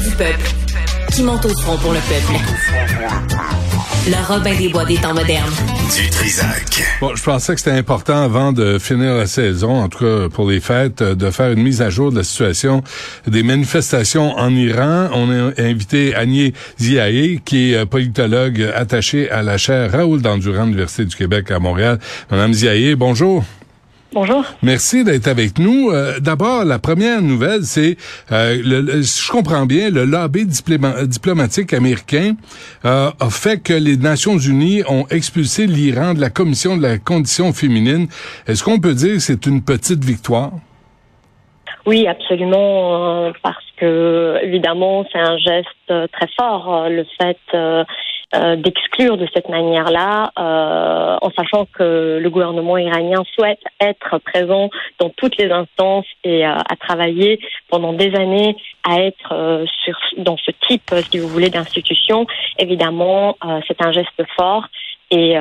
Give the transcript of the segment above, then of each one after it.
du peuple, qui monte au front pour le peuple. Le Robin des Bois des temps modernes. Du Trisac. Bon, je pensais que c'était important avant de finir la saison, en tout cas pour les fêtes, de faire une mise à jour de la situation des manifestations en Iran. On a invité Agnès Ziaé, qui est politologue attaché à la chaire Raoul Dandurand de l'Université du Québec à Montréal. Madame Ziaé, bonjour. Bonjour. Merci d'être avec nous. Euh, D'abord, la première nouvelle, c'est, euh, si je comprends bien, le lobby diplomatique américain euh, a fait que les Nations unies ont expulsé l'Iran de la Commission de la condition féminine. Est-ce qu'on peut dire que c'est une petite victoire? Oui, absolument, euh, parce que évidemment, c'est un geste très fort, le fait euh, d'exclure de cette manière-là, euh, en sachant que le gouvernement iranien souhaite être présent dans toutes les instances et euh, à travailler pendant des années à être sur dans ce type, si vous voulez, d'institution. Évidemment, c'est un geste fort et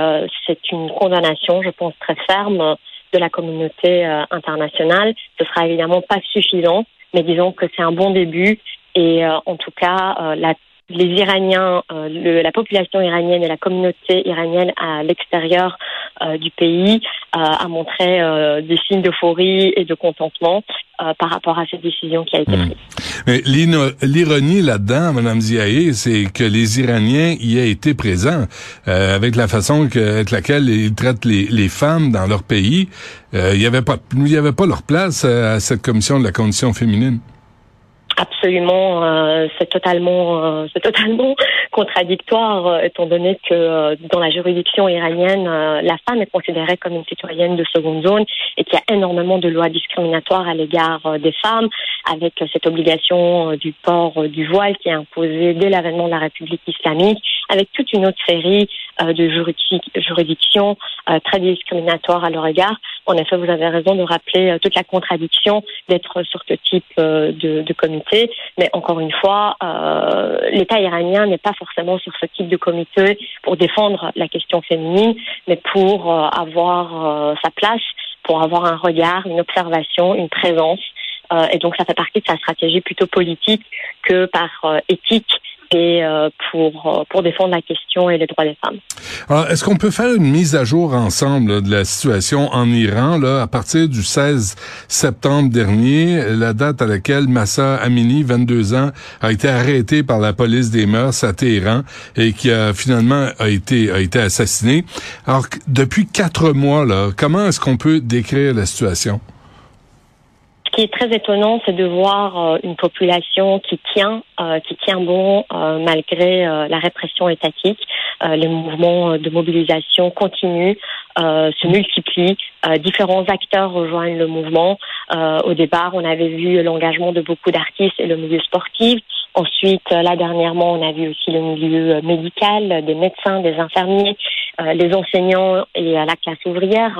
c'est une condamnation, je pense, très ferme de la communauté internationale. Ce sera évidemment pas suffisant, mais disons que c'est un bon début et en tout cas, la les Iraniens, euh, la population iranienne et la communauté iranienne à l'extérieur euh, du pays euh, a montré des signes d'euphorie et de contentement par rapport à cette décision qui a été hmm. prise. Mais l'ironie là-dedans, Madame Ziaé, c'est que les Iraniens y aient été présents avec la façon que, avec laquelle ils traitent les, les femmes dans leur pays. Il n'y avait pas, il y avait pas leur place à cette commission de la condition féminine. Absolument, euh, c'est totalement, euh, c'est totalement contradictoire euh, étant donné que dans la juridiction iranienne, la femme est considérée comme une citoyenne de seconde zone et qu'il y a énormément de lois discriminatoires à l'égard des femmes, avec cette obligation du port du voile qui est imposée dès l'avènement de la République islamique, avec toute une autre série de juridictions très discriminatoires à leur égard. En effet, vous avez raison de rappeler toute la contradiction d'être sur ce type de, de comité mais encore une fois, euh, l'État iranien n'est pas forcément sur ce type de comité pour défendre la question féminine, mais pour euh, avoir euh, sa place, pour avoir un regard, une observation, une présence. et donc ça fait partie de sa stratégie plutôt politique que par éthique et euh, pour euh, pour défendre la question et les droits des femmes. Alors, est-ce qu'on peut faire une mise à jour ensemble de la situation en Iran là à partir du 16 septembre dernier, la date à laquelle Massa Amini, 22 ans, a été arrêté par la police des mœurs à Téhéran et qui a finalement a été a été assassiné? Alors depuis quatre mois là, comment est-ce qu'on peut décrire la situation? Qui est très étonnant, c'est de voir euh, une population qui tient, euh, qui tient bon euh, malgré la répression étatique. les mouvements de mobilisation continuent, se multiplient. différents acteurs rejoignent le mouvement. au départ, on avait vu l'engagement de beaucoup d'artistes et le milieu sportif. Ensuite, là dernièrement, on a vu aussi le milieu médical, des médecins, des infirmiers, les enseignants et la classe ouvrière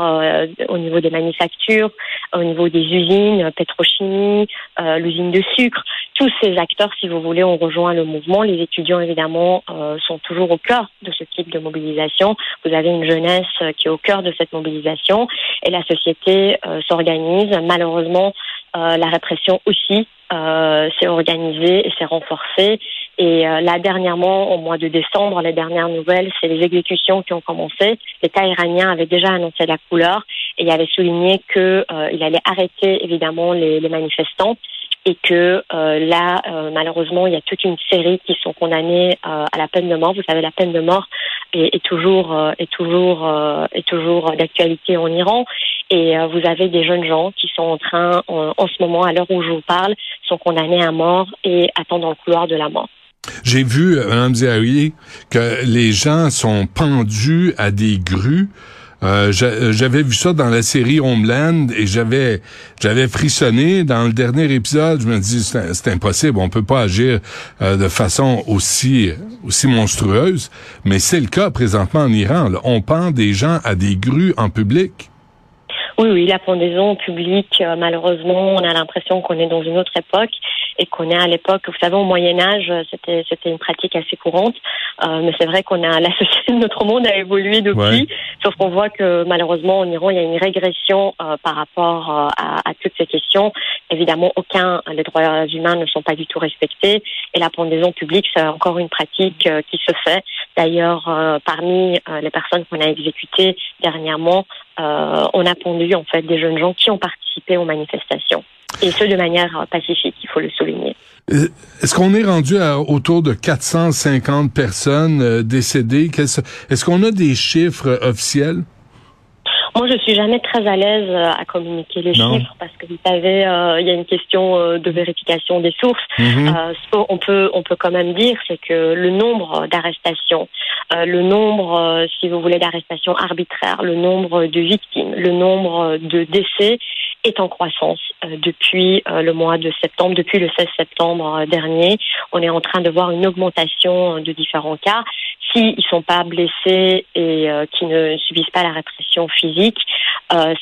au niveau des manufactures, au niveau des usines, pétrochimie, euh, l'usine de sucre. Tous ces acteurs, si vous voulez, ont rejoint le mouvement. Les étudiants, évidemment, euh, sont toujours au cœur de ce type de mobilisation. Vous avez une jeunesse qui est au cœur de cette mobilisation et la société euh, s'organise. Malheureusement, la répression aussi s'est organisée et s'est renforcée. Et là, dernièrement, au mois de décembre, les dernières nouvelles, c'est les exécutions qui ont commencé. L'État iranien avait déjà annoncé la couleur et avait souligné qu'il il allait arrêter évidemment les, les manifestants et que euh, là, euh, malheureusement, il y a toute une série qui sont condamnés euh, à la peine de mort. Vous savez, la peine de mort est, est toujours est toujours est toujours d'actualité en Iran. Et vous avez des jeunes gens qui sont en train, en, en ce moment, à l'heure où je vous parle, sont condamnés à mort et attendent dans le couloir de la mort. J'ai vu, Mme Zahari, que les gens sont pendus à des grues euh, euh, j'avais vu ça dans la série Homeland et j'avais j'avais frissonné dans le dernier épisode. Je me dis c'est impossible, on peut pas agir euh, de façon aussi aussi monstrueuse. Mais c'est le cas présentement en Iran. On pend des gens à des grues en public. Oui, oui, la pendaison publique, malheureusement, on a l'impression qu'on est dans une autre époque. Et qu'on est à l'époque, vous savez, au Moyen Âge, c'était c'était une pratique assez courante. Euh, mais c'est vrai qu'on a la société de notre monde a évolué depuis. Sauf qu'on voit que malheureusement en Iran, il y a une régression euh, par rapport euh, à, à, toutes ces questions. Évidemment, aucun les droits humains ne sont pas du tout respectés et la pendaison publique, c'est encore une pratique qui se fait. D'ailleurs, parmi les personnes qu'on a exécutées dernièrement, on a pendu en fait des jeunes gens qui ont participé aux manifestations et ce de manière pacifique, il faut le souligner. Euh, est-ce qu'on est rendu à autour de 450 personnes euh, décédées? Est-ce qu'on a des chiffres officiels? Moi, je suis jamais très à l'aise euh, à communiquer les chiffres parce que vous savez, il y a une question de vérification des sources. Mm-hmm. ce qu'on peut, on peut quand même dire, c'est que le nombre d'arrestations, le nombre, si vous voulez, d'arrestations arbitraires, le nombre de victimes, le nombre de décès est en croissance euh, depuis euh, le mois de septembre, depuis le 16 septembre euh, dernier. On est en train de voir une augmentation de différents cas. S'ils ne sont pas blessés et qui ne subissent pas la répression physique,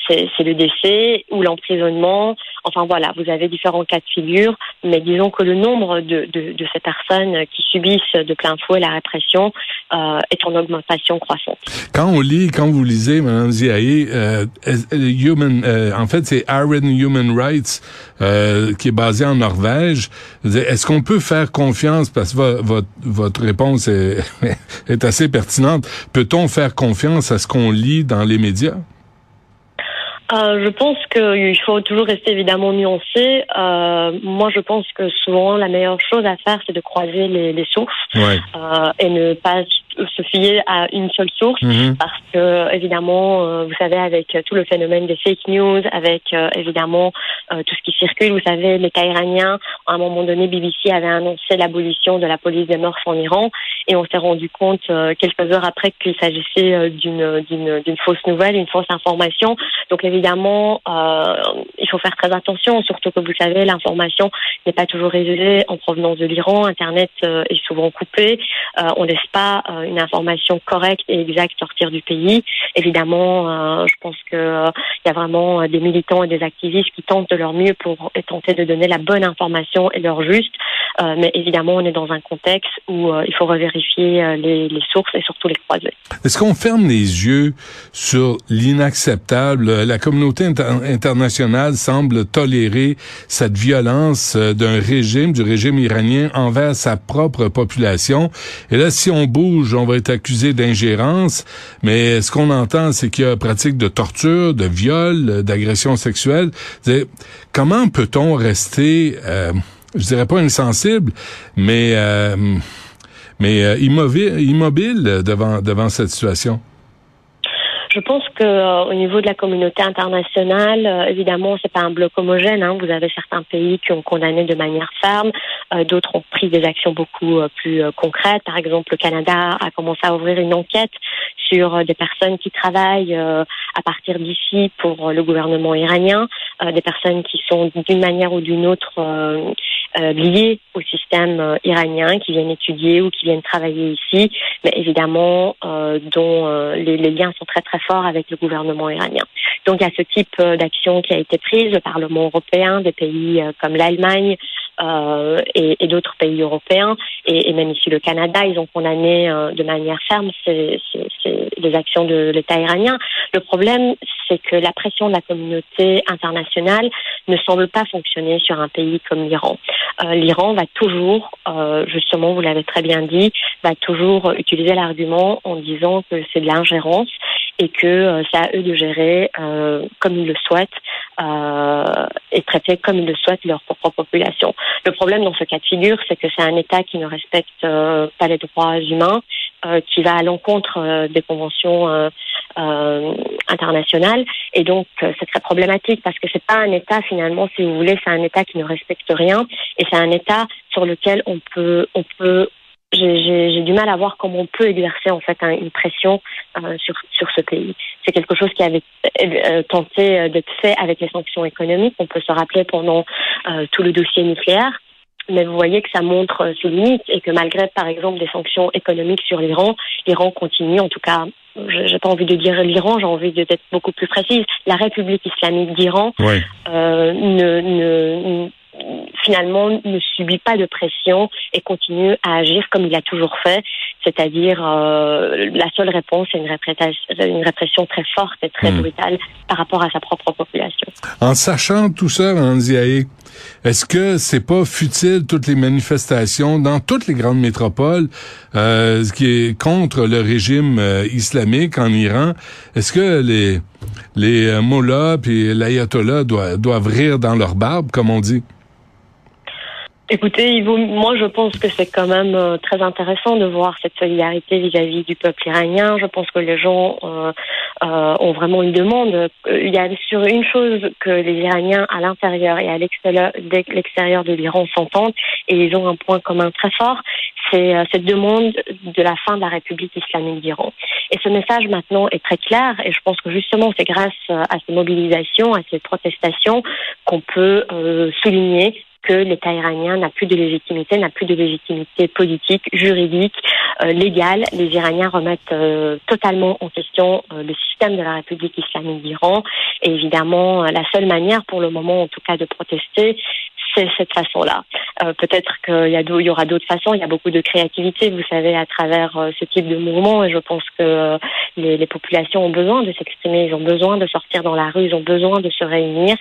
c'est le décès ou l'emprisonnement. Enfin voilà, vous avez différents cas de figure, mais disons que le nombre de, de, de ces personnes qui subissent de plein fouet la répression est en augmentation croissante. Quand on lit, quand vous lisez, Mme Ziaye, human, en fait, c'est Iron Human Rights, euh, qui est basé en Norvège. Est-ce qu'on peut faire confiance, parce que votre, votre réponse est, est assez pertinente, peut-on faire confiance à ce qu'on lit dans les médias? Euh, je pense qu'il faut toujours rester évidemment nuancé. Euh, moi, je pense que souvent, la meilleure chose à faire, c'est de croiser les, les sources euh, et ne pas se fier à une seule source mhm. parce que évidemment euh, vous savez avec tout le phénomène des fake news avec euh, évidemment euh, tout ce qui circule vous savez les cas iraniens à un moment donné BBC avait annoncé l'abolition de la police des mœurs en Iran et on s'est rendu compte quelques heures après qu'il s'agissait d'une d'une d'une fausse nouvelle une fausse information. Donc évidemment il faut faire très attention surtout que vous savez l'information n'est pas toujours révélée en provenance de l'Iran. Internet est souvent coupé. On laisse pas une information correcte et exacte sortir du pays. Évidemment, euh, je pense qu'il euh, y a vraiment euh, des militants et des activistes qui tentent de leur mieux pour tenter de donner la bonne information et leur juste. mais évidemment, on est dans un contexte où il faut revérifier les, sources et surtout les croiser. Est-ce qu'on ferme les yeux sur l'inacceptable? La communauté internationale semble tolérer cette violence d'un régime, du régime iranien envers sa propre population. Et là, si on bouge on va être accusé d'ingérence, mais ce qu'on entend, c'est qu'il y a pratique de torture, de viol, d'agression sexuelle. Comment peut-on rester, euh, je dirais pas insensible, mais euh, mais euh, immobile, immobile devant devant cette situation? Je pense que euh, au niveau de la communauté internationale, euh, évidemment, c'est pas un bloc homogène. Hein. Vous avez certains pays qui ont condamné de manière ferme, euh, d'autres ont pris des actions beaucoup plus concrètes. Par exemple, le Canada a commencé à ouvrir une enquête sur des personnes qui travaillent à partir d'ici pour le gouvernement iranien, des personnes qui sont d'une manière ou d'une autre liées au système iranien, qui viennent étudier ou qui viennent travailler ici, mais évidemment dont les, les liens sont très très fort avec le gouvernement iranien. Donc il y a ce type euh, d'action qui a été prise. Le Parlement européen, des pays euh, comme l'Allemagne euh, et, et d'autres pays européens, et, et, même ici le Canada, ils ont condamné euh, de manière ferme ces, ces, ces, les actions de l'État iranien. Le problème, c'est que la pression de la communauté internationale ne semble pas fonctionner sur un pays comme l'Iran. Euh, L'Iran va toujours, justement, vous l'avez très bien dit, va toujours utiliser l'argument en disant que c'est de l'ingérence et que euh, c'est à eux de gérer euh, comme ils le souhaitent euh, et traiter comme ils le souhaitent leur propre population. Le problème dans ce cas de figure, c'est que c'est un État qui ne respecte pas les droits humains, qui va à l'encontre des conventions internationales, et donc c'est très problématique parce que c'est pas un État finalement, si vous voulez, c'est un État qui ne respecte rien, et c'est un État sur lequel on peut on peut j'ai du mal à voir comment on peut exercer en fait une pression euh, sur sur ce pays. C'est quelque chose qui avait euh, tenté euh, d'être fait avec les sanctions économiques. On peut se rappeler pendant tout le dossier nucléaire. Mais vous voyez que ça montre ses limites et que malgré, par exemple, des sanctions économiques sur l'Iran, l'Iran continue, en tout cas, j'ai pas envie de dire l'Iran, j'ai envie d'être beaucoup plus précise. La République islamique d'Iran ne, ne finalement ne subit pas de pression et continue à agir comme il a toujours fait, c'est-à-dire la seule réponse est une répression, une répression très forte et très hmm. brutale par rapport à sa propre population. En sachant tout ça, Anziaé, est-ce que c'est pas futile toutes les manifestations dans toutes les grandes métropoles euh, qui est contre le régime euh, islamique en Iran? Est-ce que les les euh, mullahs et l'ayatollah doivent, doivent rire dans leur barbe, comme on dit? Écoutez, moi je pense que c'est quand même euh, très intéressant de voir cette solidarité vis-à-vis du peuple iranien. Je pense que les gens euh, euh, ont vraiment une demande. Il y a sur une chose que les Iraniens à l'intérieur et à l'extérieur, de l'Iran s'entendent et ils ont un point commun très fort, c'est cette demande de la fin de la République islamique d'Iran. Et ce message maintenant est très clair et je pense que justement c'est grâce à ces mobilisations, à ces protestations qu'on peut souligner que l'État iranien n'a plus de légitimité, n'a plus de légitimité politique, juridique, euh, légale. Les Iraniens remettent euh, totalement en question euh, le système de la République islamique d'Iran. Et évidemment, la seule manière pour le moment, en tout cas, de protester, c'est cette façon-là. Euh, peut-être qu'il y, a y aura d'autres façons. Il y a beaucoup de créativité, vous savez, à travers euh, ce type de mouvement. Et je pense que euh, les, les, populations ont besoin de s'exprimer. Ils ont besoin de sortir dans la rue. Ils ont besoin de se réunir.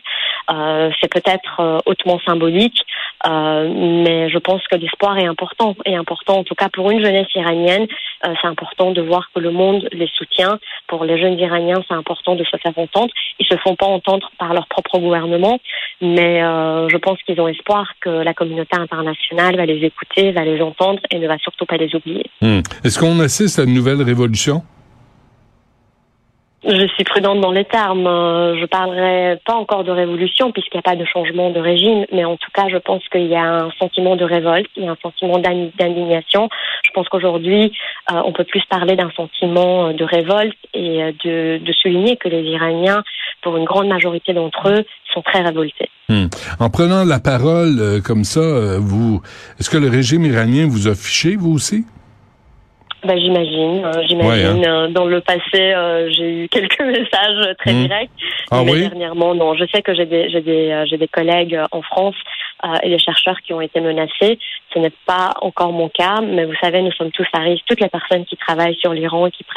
c'est peut-être hautement symbolique, mais je pense que l'espoir est important. Et important, en tout cas pour une jeunesse iranienne, c'est important de voir que le monde les soutient. Pour les jeunes Iraniens, c'est important de se faire entendre. Ils se font pas entendre par leur propre gouvernement, mais je pense qu'ils ont espoir que la communauté internationale va les écouter, va les entendre et ne va surtout pas les oublier. Hmm. Est-ce qu'on assiste à une nouvelle révolution? Je suis prudente dans les termes. Euh, je parlerai pas encore de révolution puisqu'il n'y a pas de changement de régime, mais en tout cas, je pense qu'il y a un sentiment de révolte, il y a un sentiment d'indignation. Je pense qu'aujourd'hui, euh, on peut plus parler d'un sentiment de révolte et euh, de, souligner que les Iraniens, pour une grande majorité d'entre eux, sont très révoltés. Hmm. En prenant la parole euh, comme ça, euh, vous, est-ce que le régime iranien vous a fiché, vous aussi? Ben, j'imagine, euh, j'imagine. Hein. Dans le passé, j'ai eu quelques messages très hmm. directs. Ah mais oui? dernièrement, non. Je sais que j'ai des, j'ai des, j'ai des collègues en France et des chercheurs qui ont été menacés. Ce n'est pas encore mon cas, mais vous savez, nous sommes tous à risque. Toutes les personnes qui travaillent sur l'Iran et qui prennent